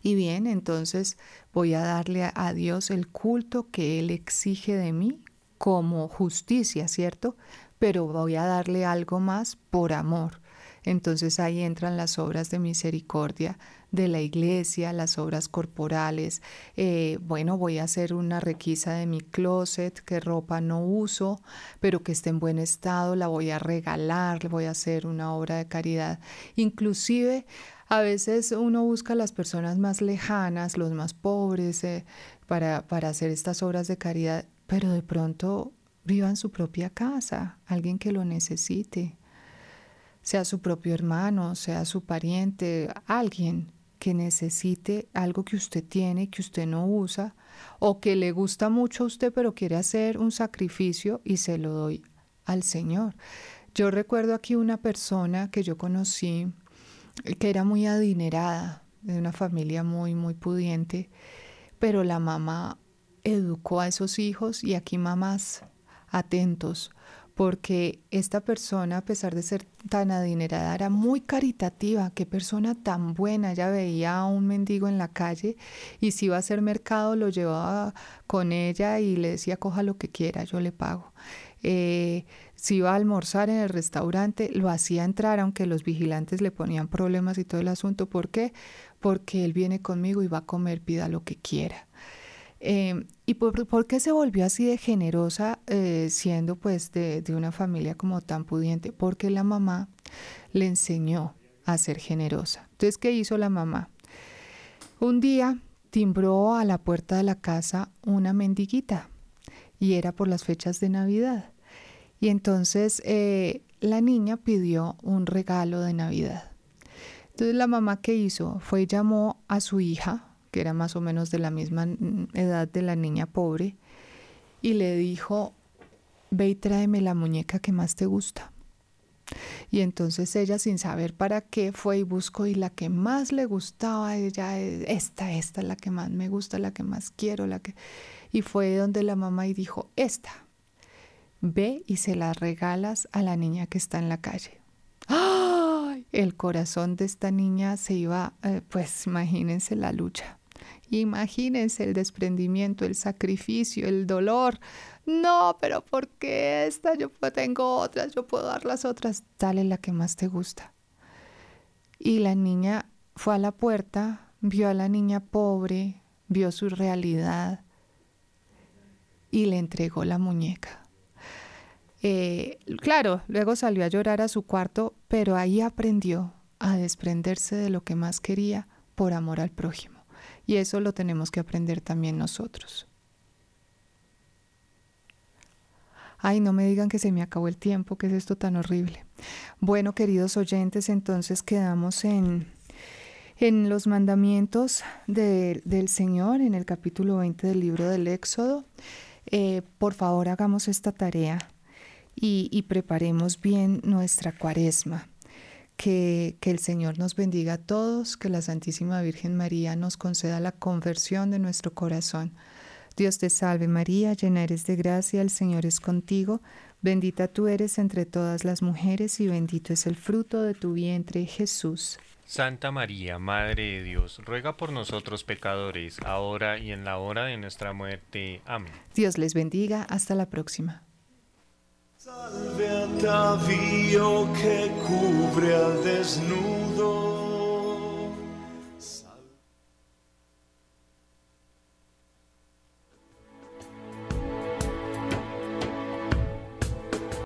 Y bien, entonces voy a darle a Dios el culto que Él exige de mí como justicia, ¿cierto? Pero voy a darle algo más por amor. Entonces ahí entran las obras de misericordia de la iglesia, las obras corporales. Eh, bueno, voy a hacer una requisa de mi closet, qué ropa no uso, pero que esté en buen estado, la voy a regalar, le voy a hacer una obra de caridad. Inclusive a veces uno busca a las personas más lejanas, los más pobres, eh, para, para hacer estas obras de caridad, pero de pronto viva en su propia casa, alguien que lo necesite, sea su propio hermano, sea su pariente, alguien que necesite algo que usted tiene que usted no usa o que le gusta mucho a usted pero quiere hacer un sacrificio y se lo doy al Señor. Yo recuerdo aquí una persona que yo conocí que era muy adinerada, de una familia muy, muy pudiente, pero la mamá educó a esos hijos y aquí mamás atentos, porque esta persona, a pesar de ser tan adinerada, era muy caritativa. Qué persona tan buena. Ella veía a un mendigo en la calle y si iba a hacer mercado lo llevaba con ella y le decía, coja lo que quiera, yo le pago. Eh, si iba a almorzar en el restaurante, lo hacía entrar, aunque los vigilantes le ponían problemas y todo el asunto. ¿Por qué? Porque él viene conmigo y va a comer, pida lo que quiera. Em, ¿Y por, qué se volvió así de generosa eh, siendo pues de, de, una familia como tan pudiente? Porque la mamá le enseñó a ser generosa. Entonces, ¿qué hizo la mamá? Un día timbró a la puerta de la casa una mendiguita y era por las fechas de Navidad. Y entonces eh, la niña pidió un regalo de Navidad. Entonces la mamá que hizo fue llamó a su hija, que era más o menos de la misma edad de la niña pobre, y le dijo, ve y tráeme la muñeca que más te gusta. Y entonces ella, sin saber para qué, fue y buscó y la que más le gustaba ella, esta, esta, la que más me gusta, la que más quiero, la que... Y fue donde la mamá y dijo, esta ve y se la regalas a la niña que está en la calle. ¡Ay! El corazón de esta niña se iba, eh, pues imagínense la lucha. Imagínense el desprendimiento, el sacrificio, el dolor. No, pero ¿por qué esta? Yo tengo otras, yo puedo dar las otras. Dale la que más te gusta. Y la niña fue a la puerta, vio a la niña pobre, vio su realidad y le entregó la muñeca. Eh, claro, luego salió a llorar a su cuarto, pero ahí aprendió a desprenderse de lo que más quería por amor al prójimo. Y eso lo tenemos que aprender también nosotros. Ay, no me digan que se me acabó el tiempo, que es esto tan horrible. Bueno, queridos oyentes, entonces quedamos en, en los mandamientos del Señor, en el capítulo 20 del libro del Éxodo. Eh, por favor, hagamos esta tarea y, preparemos bien nuestra cuaresma. Que, que, el Señor nos bendiga a todos, que la Santísima Virgen María nos conceda la conversión de nuestro corazón. Dios te salve María, llena eres de gracia, el Señor es contigo, bendita tú eres entre todas las mujeres y bendito es el fruto de tu vientre Jesús. Santa María, Madre de Dios, ruega por nosotros pecadores, ahora y en la hora de nuestra muerte. Amén. Dios les bendiga, hasta la próxima. Salve atavío que cubre al desnudo